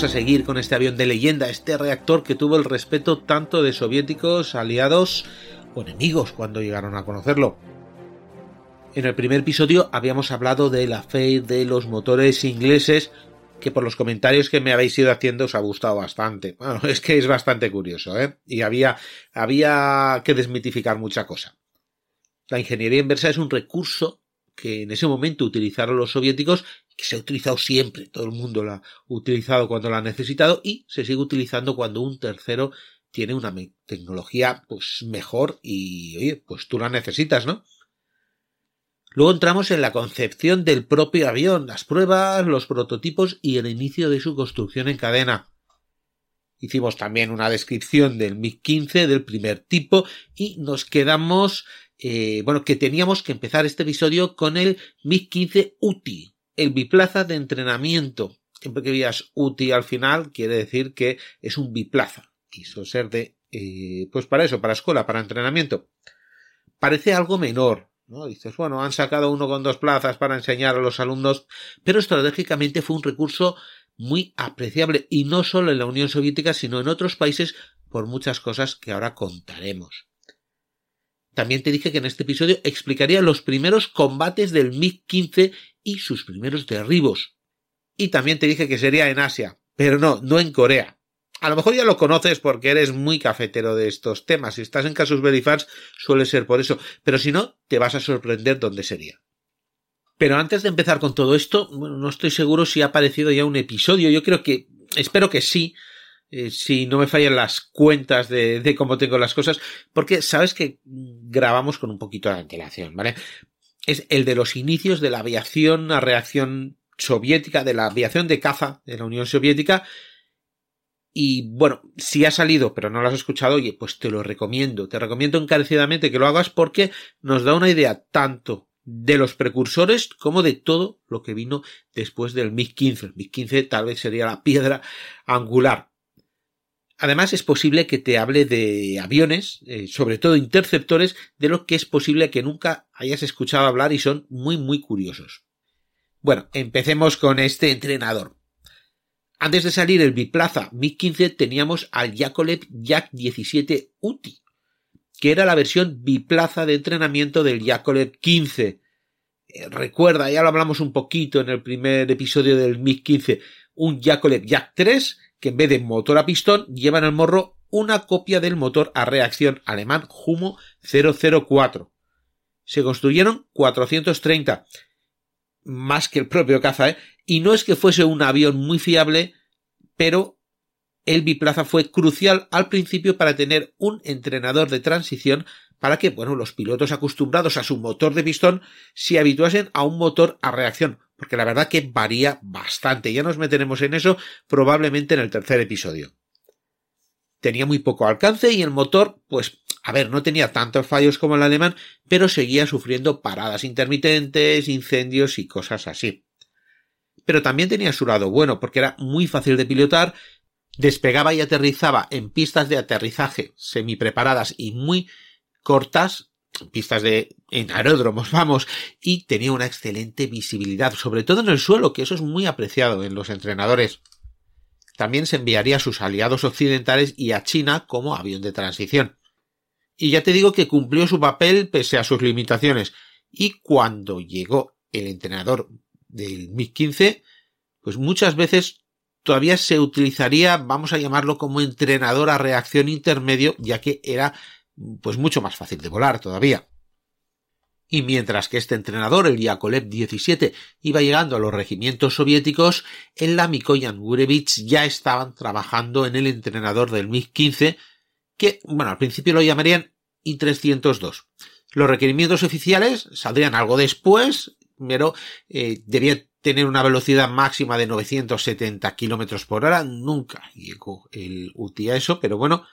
A seguir con este avión de leyenda, este reactor que tuvo el respeto tanto de soviéticos, aliados o enemigos cuando llegaron a conocerlo. En el primer episodio habíamos hablado de la fe de los motores ingleses, que por los comentarios que me habéis ido haciendo os ha gustado bastante. Bueno, es que es bastante curioso, ¿eh? Y había, había que desmitificar mucha cosa. La ingeniería inversa es un recurso que en ese momento utilizaron los soviéticos, que se ha utilizado siempre, todo el mundo lo ha utilizado cuando lo ha necesitado y se sigue utilizando cuando un tercero tiene una tecnología pues mejor y oye, pues tú la necesitas, ¿no? Luego entramos en la concepción del propio avión, las pruebas, los prototipos y el inicio de su construcción en cadena. Hicimos también una descripción del MiG-15 del primer tipo y nos quedamos eh, bueno, que teníamos que empezar este episodio con el MiG-15 UTI, el biplaza de entrenamiento. Siempre que veas UTI al final, quiere decir que es un biplaza. Quiso ser de, eh, pues para eso, para escuela, para entrenamiento. Parece algo menor, ¿no? Dices, bueno, han sacado uno con dos plazas para enseñar a los alumnos, pero estratégicamente fue un recurso muy apreciable y no solo en la Unión Soviética, sino en otros países por muchas cosas que ahora contaremos. También te dije que en este episodio explicaría los primeros combates del MiG-15 y sus primeros derribos. Y también te dije que sería en Asia, pero no, no en Corea. A lo mejor ya lo conoces porque eres muy cafetero de estos temas. Si estás en Casus Belli Fans, suele ser por eso. Pero si no, te vas a sorprender dónde sería. Pero antes de empezar con todo esto, no estoy seguro si ha aparecido ya un episodio. Yo creo que, espero que sí, eh, si no me fallan las cuentas de, cómo tengo las cosas, porque sabes que grabamos con un poquito de antelación, ¿vale? Es el de los inicios de la aviación a reacción soviética, de la aviación de caza de la Unión Soviética. Y bueno, si ha salido, pero no lo has escuchado, oye, pues te lo recomiendo. Te recomiendo encarecidamente que lo hagas porque nos da una idea tanto de los precursores como de todo lo que vino después del MiG-15. El MiG-15 tal vez sería la piedra angular. Además, es posible que te hable de aviones, eh, sobre todo interceptores, de lo que es posible que nunca hayas escuchado hablar y son muy, muy curiosos. Bueno, empecemos con este entrenador. Antes de salir el biplaza MiG-15 teníamos al Yakolev Yak 17 UTI, que era la versión biplaza de entrenamiento del Yakolev 15. Eh, recuerda, ya lo hablamos un poquito en el primer episodio del MiG-15, un Yakolev Yak 3 que en vez de motor a pistón llevan al morro una copia del motor a reacción alemán Humo 004. Se construyeron 430, más que el propio caza, ¿eh? y no es que fuese un avión muy fiable, pero el biplaza fue crucial al principio para tener un entrenador de transición para que, bueno, los pilotos acostumbrados a su motor de pistón se habituasen a un motor a reacción, porque la verdad que varía bastante. Ya nos meteremos en eso probablemente en el tercer episodio. Tenía muy poco alcance y el motor, pues, a ver, no tenía tantos fallos como el alemán, pero seguía sufriendo paradas intermitentes, incendios y cosas así. Pero también tenía su lado bueno, porque era muy fácil de pilotar, despegaba y aterrizaba en pistas de aterrizaje semi preparadas y muy cortas pistas de en aeródromos, vamos, y tenía una excelente visibilidad, sobre todo en el suelo, que eso es muy apreciado en los entrenadores. También se enviaría a sus aliados occidentales y a China como avión de transición. Y ya te digo que cumplió su papel pese a sus limitaciones. Y cuando llegó el entrenador del MiG-15, pues muchas veces todavía se utilizaría, vamos a llamarlo como entrenador a reacción intermedio, ya que era pues mucho más fácil de volar todavía. Y mientras que este entrenador, el Yakolev 17, iba llegando a los regimientos soviéticos, en la Mikoyan Gurevich ya estaban trabajando en el entrenador del MiG-15, que, bueno, al principio lo llamarían I-302. Los requerimientos oficiales saldrían algo después, pero eh, debía tener una velocidad máxima de 970 kilómetros por hora. Nunca llegó el UTI a eso, pero bueno,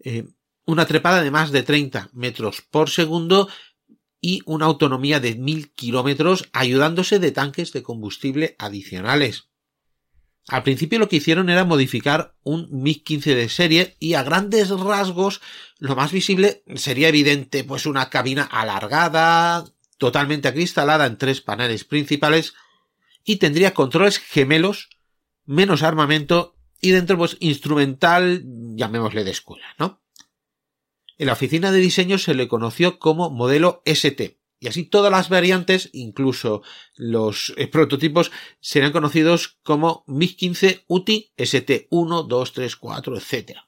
eh, una trepada de más de 30 metros por segundo y una autonomía de 1000 kilómetros ayudándose de tanques de combustible adicionales. Al principio lo que hicieron era modificar un MiG-15 de serie y a grandes rasgos lo más visible sería evidente pues una cabina alargada, totalmente acristalada en tres paneles principales y tendría controles gemelos, menos armamento y dentro pues instrumental, llamémosle de escuela, ¿no? En la oficina de diseño se le conoció como modelo ST, y así todas las variantes, incluso los eh, prototipos, serán conocidos como MiG-15 UTI ST1, 2, 3, 4, etc.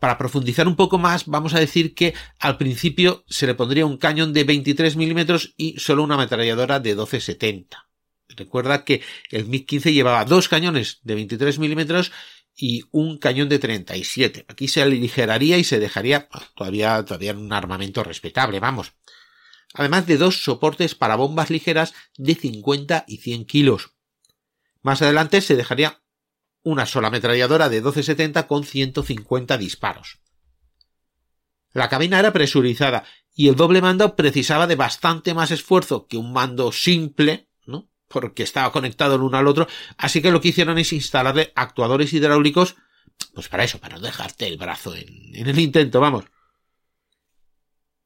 Para profundizar un poco más, vamos a decir que al principio se le pondría un cañón de 23 milímetros y solo una ametralladora de 12,70. Recuerda que el MiG-15 llevaba dos cañones de 23 milímetros y un cañón de 37. Aquí se aligeraría y se dejaría todavía, todavía un armamento respetable, vamos. Además de dos soportes para bombas ligeras de 50 y 100 kilos. Más adelante se dejaría una sola ametralladora de 1270 con 150 disparos. La cabina era presurizada y el doble mando precisaba de bastante más esfuerzo que un mando simple porque estaba conectado el uno al otro, así que lo que hicieron es instalarle actuadores hidráulicos, pues para eso, para no dejarte el brazo en, en el intento, vamos.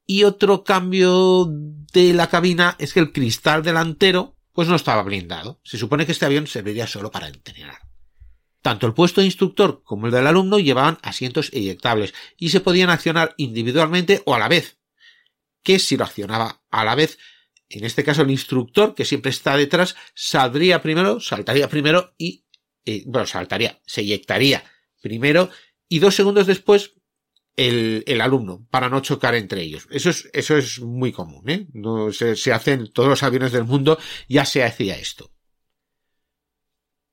Y otro cambio de la cabina es que el cristal delantero, pues no estaba blindado. Se supone que este avión serviría solo para entrenar. Tanto el puesto de instructor como el del alumno llevaban asientos eyectables y se podían accionar individualmente o a la vez. Que si lo accionaba a la vez en este caso el instructor, que siempre está detrás, saldría primero, saltaría primero y, eh, bueno, saltaría, se eyectaría primero y dos segundos después el, el, alumno para no chocar entre ellos. Eso es, eso es muy común, ¿eh? No, se, se hace en todos los aviones del mundo, ya se hacía esto.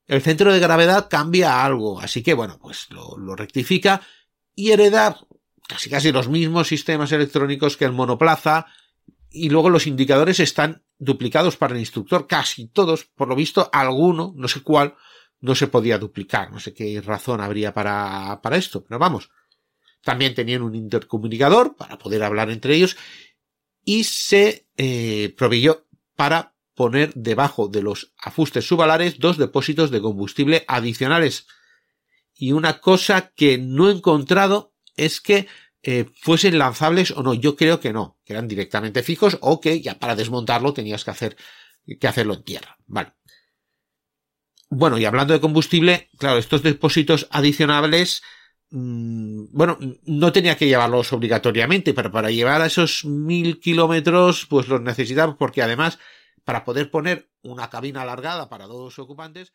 El centro de gravedad cambia algo, así que bueno, pues lo, lo rectifica y hereda casi casi los mismos sistemas electrónicos que el monoplaza, y luego los indicadores están duplicados para el instructor, casi todos, por lo visto, alguno, no sé cuál, no se podía duplicar, no sé qué razón habría para, para esto, pero vamos. También tenían un intercomunicador para poder hablar entre ellos y se eh, proveyó para poner debajo de los afustes subalares dos depósitos de combustible adicionales. Y una cosa que no he encontrado es que eh, fuesen lanzables o no. Yo creo que no, que eran directamente fijos o que ya para desmontarlo tenías que hacer que hacerlo en tierra. Vale. Bueno, y hablando de combustible, claro, estos depósitos adicionables, mmm, bueno, no tenía que llevarlos obligatoriamente, pero para llevar a esos mil kilómetros, pues los necesitaba porque además, para poder poner una cabina alargada para dos ocupantes,